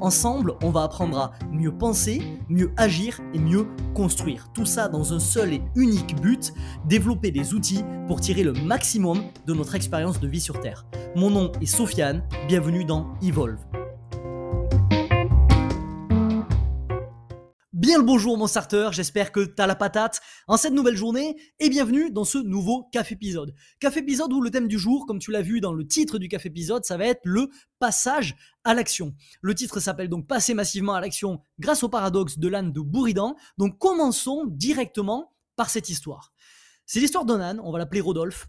Ensemble, on va apprendre à mieux penser, mieux agir et mieux construire. Tout ça dans un seul et unique but, développer des outils pour tirer le maximum de notre expérience de vie sur Terre. Mon nom est Sofiane, bienvenue dans Evolve. Bien le bonjour mon starter, j'espère que t'as la patate en cette nouvelle journée et bienvenue dans ce nouveau café épisode. Café épisode où le thème du jour, comme tu l'as vu dans le titre du café épisode, ça va être le passage à l'action. Le titre s'appelle donc Passer massivement à l'action grâce au paradoxe de l'âne de Bouridan. Donc commençons directement par cette histoire. C'est l'histoire d'un âne, on va l'appeler Rodolphe.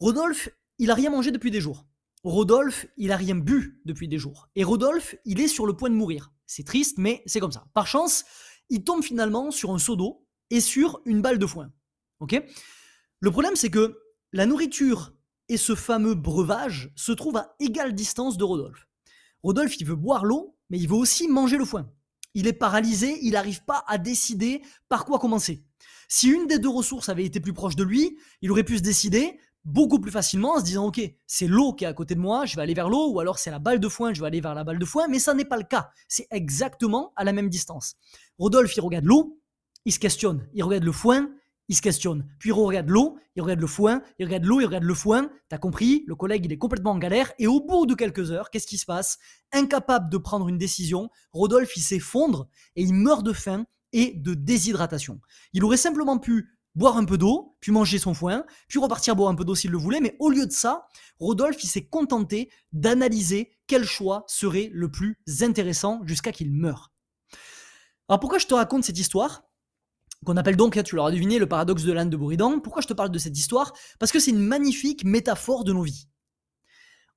Rodolphe, il a rien mangé depuis des jours. Rodolphe, il a rien bu depuis des jours. Et Rodolphe, il est sur le point de mourir. C'est triste, mais c'est comme ça. Par chance, il tombe finalement sur un seau d'eau et sur une balle de foin. Le problème, c'est que la nourriture et ce fameux breuvage se trouvent à égale distance de Rodolphe. Rodolphe, il veut boire l'eau, mais il veut aussi manger le foin. Il est paralysé, il n'arrive pas à décider par quoi commencer. Si une des deux ressources avait été plus proche de lui, il aurait pu se décider beaucoup plus facilement en se disant ok c'est l'eau qui est à côté de moi je vais aller vers l'eau ou alors c'est la balle de foin je vais aller vers la balle de foin mais ça n'est pas le cas. C'est exactement à la même distance. Rodolphe il regarde l'eau il se questionne. Il regarde le foin il se questionne. Puis il regarde l'eau il regarde le foin il regarde l'eau il regarde le foin. T'as compris le collègue il est complètement en galère. Et au bout de quelques heures qu'est-ce qui se passe? Incapable de prendre une décision Rodolphe il s'effondre et il meurt de faim et de déshydratation. Il aurait simplement pu boire un peu d'eau, puis manger son foin, puis repartir boire un peu d'eau s'il le voulait, mais au lieu de ça, Rodolphe il s'est contenté d'analyser quel choix serait le plus intéressant jusqu'à qu'il meure. Alors pourquoi je te raconte cette histoire qu'on appelle donc, tu l'auras deviné, le paradoxe de l'âne de Bouridan. Pourquoi je te parle de cette histoire? Parce que c'est une magnifique métaphore de nos vies.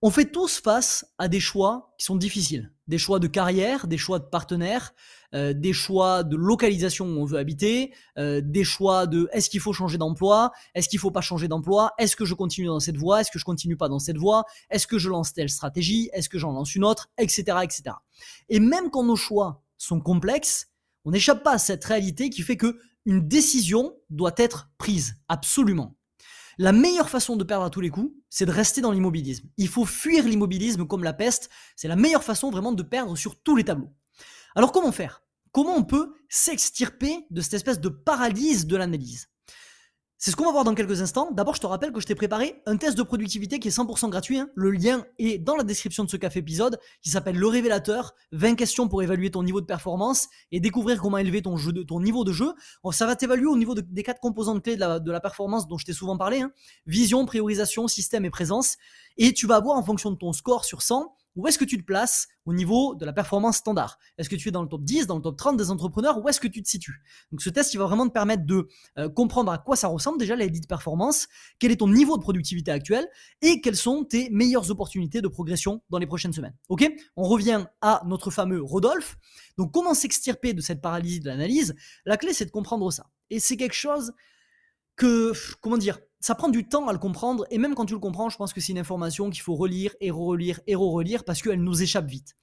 On fait tous face à des choix qui sont difficiles. Des choix de carrière, des choix de partenaire, euh, des choix de localisation où on veut habiter, euh, des choix de est-ce qu'il faut changer d'emploi, est-ce qu'il faut pas changer d'emploi, est-ce que je continue dans cette voie, est-ce que je continue pas dans cette voie, est-ce que je lance telle stratégie, est-ce que j'en lance une autre, etc., etc. Et même quand nos choix sont complexes, on n'échappe pas à cette réalité qui fait que une décision doit être prise, absolument. La meilleure façon de perdre à tous les coups, c'est de rester dans l'immobilisme. Il faut fuir l'immobilisme comme la peste. C'est la meilleure façon vraiment de perdre sur tous les tableaux. Alors comment faire? Comment on peut s'extirper de cette espèce de paralyse de l'analyse? C'est ce qu'on va voir dans quelques instants. D'abord, je te rappelle que je t'ai préparé un test de productivité qui est 100% gratuit. Hein. Le lien est dans la description de ce café épisode qui s'appelle Le Révélateur. 20 questions pour évaluer ton niveau de performance et découvrir comment élever ton, niveau de jeu. Ça va t'évaluer au niveau des quatre composantes clés de la, performance dont je t'ai souvent parlé. Hein. Vision, priorisation, système et présence. Et tu vas voir en fonction de ton score sur 100 où est-ce que tu te places au niveau de la performance standard? Est-ce que tu es dans le top 10, dans le top 30 des entrepreneurs? Où est-ce que tu te situes? Donc ce test, il va vraiment te permettre de euh, comprendre à quoi ça ressemble déjà la de performance, quel est ton niveau de productivité actuel et quelles sont tes meilleures opportunités de progression dans les prochaines semaines. Ok? On revient à notre fameux Rodolphe. Donc comment s'extirper de cette paralysie de l'analyse? La clé, c'est de comprendre ça. Et c'est quelque chose que, comment dire, ça prend du temps à le comprendre, et même quand tu le comprends, je pense que c'est une information qu'il faut relire et relire et relire parce qu'elle nous échappe vite.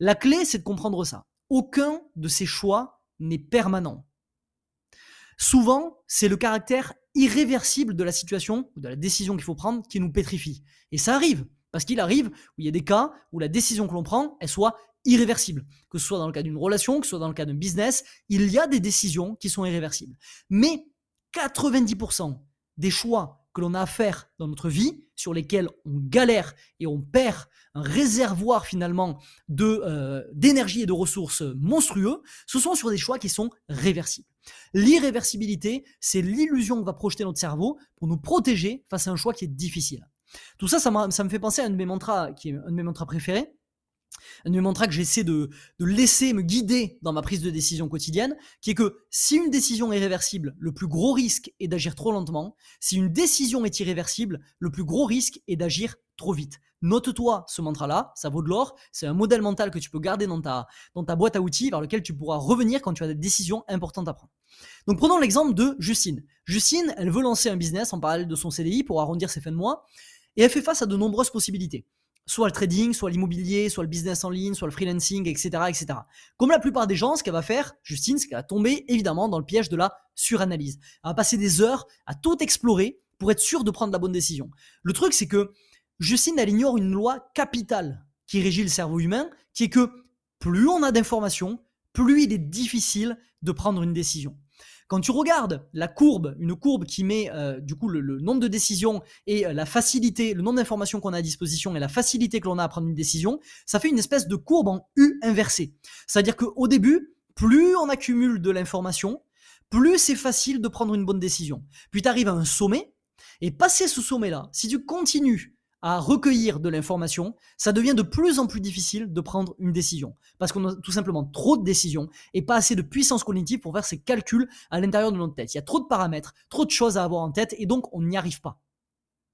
La clé, c'est de comprendre ça. Aucun de ces choix n'est permanent. Souvent, c'est le caractère irréversible de la situation ou de la décision qu'il faut prendre qui nous pétrifie. Et ça arrive, parce qu'il arrive où il y a des cas où la décision que l'on prend, elle soit irréversible. Que ce soit dans le cas d'une relation, que ce soit dans le cas d'un business, il y a des décisions qui sont irréversibles. Mais 90% des choix que l'on a à faire dans notre vie, sur lesquels on galère et on perd un réservoir finalement de euh, d'énergie et de ressources monstrueux, ce sont sur des choix qui sont réversibles. L'irréversibilité, c'est l'illusion que va projeter notre cerveau pour nous protéger face à un choix qui est difficile. Tout ça, ça, ça me fait penser à un de mes mantras, qui est un de mes mantras préférés, un de mes mantras que j'essaie de, de laisser me guider dans ma prise de décision quotidienne, qui est que si une décision est réversible, le plus gros risque est d'agir trop lentement. Si une décision est irréversible, le plus gros risque est d'agir trop vite. Note-toi ce mantra-là, ça vaut de l'or. C'est un modèle mental que tu peux garder dans ta, dans ta boîte à outils vers lequel tu pourras revenir quand tu as des décisions importantes à prendre. Donc prenons l'exemple de Justine. Justine, elle veut lancer un business en parallèle de son CDI pour arrondir ses fins de mois et elle fait face à de nombreuses possibilités soit le trading, soit l'immobilier, soit le business en ligne, soit le freelancing, etc., etc. Comme la plupart des gens, ce qu'elle va faire, Justine, c'est qu'elle va tomber évidemment dans le piège de la suranalyse. Elle va passer des heures à tout explorer pour être sûr de prendre la bonne décision. Le truc, c'est que Justine, elle ignore une loi capitale qui régit le cerveau humain, qui est que plus on a d'informations, plus il est difficile de prendre une décision. Quand tu regardes la courbe, une courbe qui met euh, du coup le, nombre de décisions et euh, la facilité, le nombre d'informations qu'on a à disposition et la facilité que l'on a à prendre une décision, ça fait une espèce de courbe en U inversée. C'est-à-dire qu'au début, plus on accumule de l'information, plus c'est facile de prendre une bonne décision. Puis tu arrives à un sommet, et passer ce sommet-là, si tu continues à recueillir de l'information, ça devient de plus en plus difficile de prendre une décision. Parce qu'on a tout simplement trop de décisions et pas assez de puissance cognitive pour faire ces calculs à l'intérieur de notre tête. Il y a trop de paramètres, trop de choses à avoir en tête et donc on n'y arrive pas.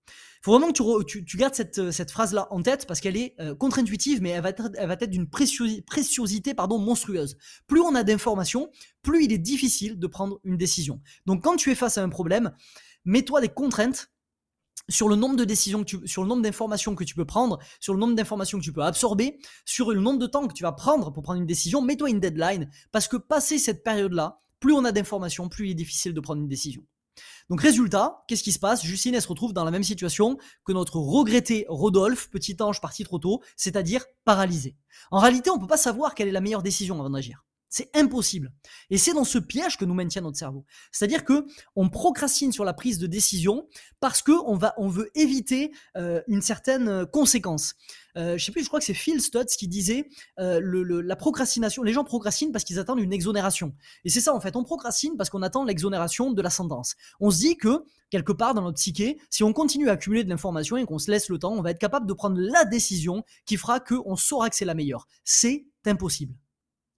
Il faut vraiment que tu, gardes cette, phrase-là en tête parce qu'elle est euh, contre-intuitive, mais elle va être, d'une préciosité, pardon, monstrueuse. Plus on a d'informations, plus il est difficile de prendre une décision. Donc quand tu es face à un problème, mets-toi des contraintes sur le nombre de décisions que tu, sur le nombre d'informations que tu peux prendre, sur le nombre d'informations que tu peux absorber, sur le nombre de temps que tu vas prendre pour prendre une décision, mets-toi une deadline parce que passer cette période-là, plus on a d'informations, plus il est difficile de prendre une décision. Donc résultat, qu'est-ce qui se passe? Justine, se retrouve dans la même situation que notre regretté Rodolphe, petit ange parti trop tôt, c'est-à-dire paralysé. En réalité, on ne peut pas savoir quelle est la meilleure décision avant d'agir. C'est impossible. Et c'est dans ce piège que nous maintient notre cerveau. C'est-à-dire que on procrastine sur la prise de décision parce que on va, on veut éviter euh, une certaine euh, conséquence. Euh, je sais plus, je crois que c'est Phil Stutz qui disait euh, la procrastination. Les gens procrastinent parce qu'ils attendent une exonération. Et c'est ça en fait. On procrastine parce qu'on attend l'exonération de la sentence. On se dit que quelque part dans notre psyché, si on continue à accumuler de l'information et qu'on se laisse le temps, on va être capable de prendre la décision qui fera qu'on saura que c'est la meilleure. C'est impossible.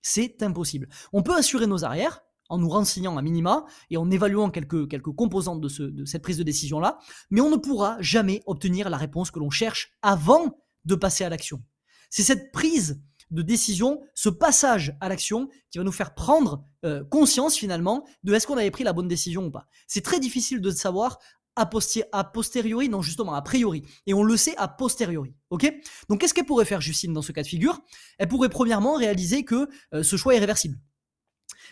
C'est impossible. On peut assurer nos arrières en nous renseignant à minima et en évaluant quelques, quelques composantes de, cette prise de décision-là, mais on ne pourra jamais obtenir la réponse que l'on cherche avant de passer à l'action. C'est cette prise de décision, ce passage à l'action qui va nous faire prendre euh, conscience finalement de est-ce qu'on avait pris la bonne décision ou pas. C'est très difficile de savoir a, posteriori, non justement a priori. Et on le sait a posteriori. Donc qu'est-ce qu'elle pourrait faire Justine dans ce cas de figure? Elle pourrait premièrement réaliser que euh, ce choix est réversible.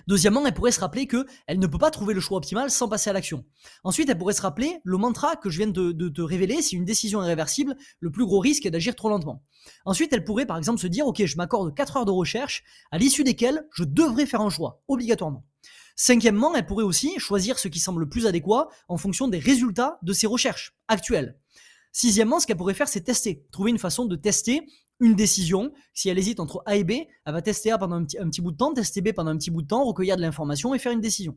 Deuxièmement, elle pourrait se rappeler que elle ne peut pas trouver le choix optimal sans passer à l'action. Ensuite, elle pourrait se rappeler le mantra que je viens de, te révéler, si une décision est réversible, le plus gros risque est d'agir trop lentement. Ensuite, elle pourrait par exemple se dire, ok, je m'accorde 4 heures de recherche, à l'issue desquelles je devrais faire un choix, obligatoirement. Cinquièmement, elle pourrait aussi choisir ce qui semble le plus adéquat en fonction des résultats de ses recherches actuelles. Sixièmement, ce qu'elle pourrait faire, c'est tester, trouver une façon de tester une décision. Si elle hésite entre A et B, elle va tester A pendant un petit, bout de temps, tester B pendant un petit bout de temps, recueillir de l'information et faire une décision.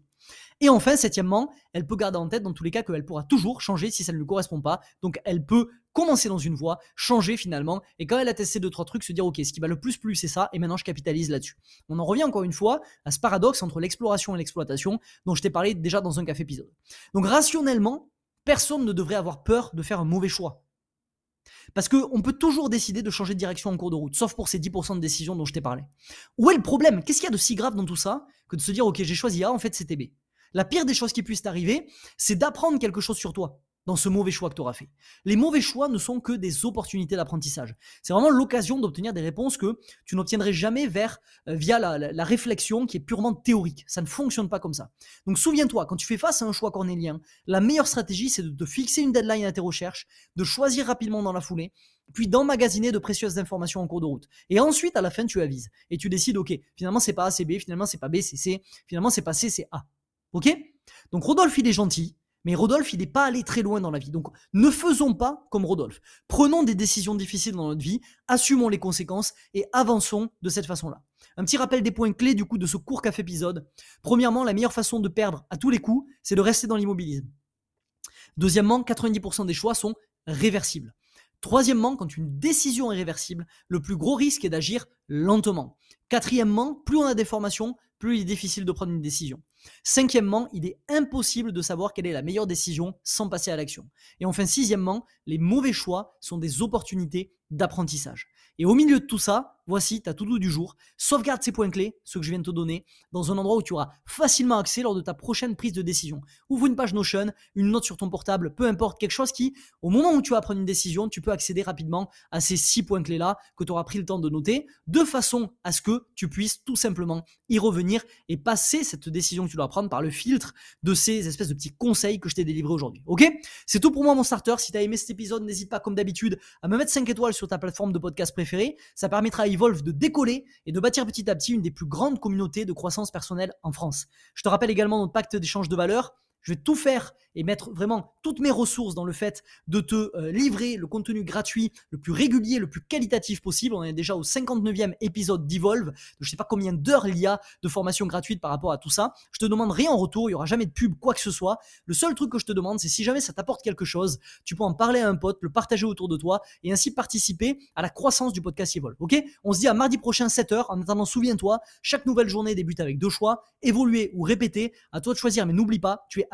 Et enfin, septièmement, elle peut garder en tête dans tous les cas qu'elle pourra toujours changer si ça ne lui correspond pas. Donc elle peut commencer dans une voie, changer finalement, et quand elle a testé deux, trois trucs, se dire ok, ce qui va le plus plus c'est ça, et maintenant je capitalise là-dessus. On en revient encore une fois à ce paradoxe entre l'exploration et l'exploitation dont je t'ai parlé déjà dans un café épisode. Donc rationnellement, personne ne devrait avoir peur de faire un mauvais choix. Parce qu'on peut toujours décider de changer de direction en cours de route, sauf pour ces 10% de décisions dont je t'ai parlé. Où est le problème? Qu'est-ce qu'il y a de si grave dans tout ça que de se dire, ok, j'ai choisi A, en fait c'était B? La pire des choses qui puissent t'arriver, c'est d'apprendre quelque chose sur toi dans ce mauvais choix que tu auras fait. Les mauvais choix ne sont que des opportunités d'apprentissage. C'est vraiment l'occasion d'obtenir des réponses que tu n'obtiendrais jamais vers, euh, via la, réflexion qui est purement théorique. Ça ne fonctionne pas comme ça. Donc souviens-toi, quand tu fais face à un choix cornélien, la meilleure stratégie, c'est de te fixer une deadline à tes recherches, de choisir rapidement dans la foulée, puis d'emmagasiner de précieuses informations en cours de route. Et ensuite, à la fin, tu avises. Et tu décides, ok, finalement, c'est pas A, c'est B, finalement, c'est pas B, c'est C, finalement, c'est pas C, c'est A. Ok? Donc Rodolphe, il est gentil, mais Rodolphe, il n'est pas allé très loin dans la vie. Donc, ne faisons pas comme Rodolphe. Prenons des décisions difficiles dans notre vie, assumons les conséquences et avançons de cette façon-là. Un petit rappel des points clés du coup de ce court café épisode. Premièrement, la meilleure façon de perdre à tous les coups, c'est de rester dans l'immobilisme. Deuxièmement, 90% des choix sont réversibles. Troisièmement, quand une décision est réversible, le plus gros risque est d'agir lentement. Quatrièmement, plus on a des formations, plus il est difficile de prendre une décision. Cinquièmement, il est impossible de savoir quelle est la meilleure décision sans passer à l'action. Et enfin, sixièmement, les mauvais choix sont des opportunités d'apprentissage. Et au milieu de tout ça, voici ta to-do du jour. Sauvegarde ces points clés, ceux que je viens de te donner, dans un endroit où tu auras facilement accès lors de ta prochaine prise de décision. Ouvre une page Notion, une note sur ton portable, peu importe, quelque chose qui, au moment où tu vas prendre une décision, tu peux accéder rapidement à ces six points clés-là que tu auras pris le temps de noter, de façon à ce que tu puisses tout simplement y revenir et passer cette décision que tu dois prendre par le filtre de ces espèces de petits conseils que je t'ai délivrés aujourd'hui. Ok? C'est tout pour moi mon starter. Si tu as aimé cet épisode, n'hésite pas comme d'habitude à me mettre 5 étoiles sur ta plateforme de podcast préférée. Ça permettra à Evolve de décoller et de bâtir petit à petit une des plus grandes communautés de croissance personnelle en France. Je te rappelle également notre pacte d'échange de valeurs je vais tout faire et mettre vraiment toutes mes ressources dans le fait de te euh, livrer le contenu gratuit le plus régulier, le plus qualitatif possible. On est déjà au 59e épisode d'Evolve. Je ne sais pas combien d'heures il y a de formation gratuite par rapport à tout ça. Je te demande rien en retour, il n'y aura jamais de pub, quoi que ce soit. Le seul truc que je te demande, c'est si jamais ça t'apporte quelque chose, tu peux en parler à un pote, le partager autour de toi et ainsi participer à la croissance du podcast Evolve. Ok? On se dit à mardi prochain 7h. En attendant, souviens-toi, chaque nouvelle journée débute avec deux choix, évoluer ou répéter. À toi de choisir, mais n'oublie pas, tu es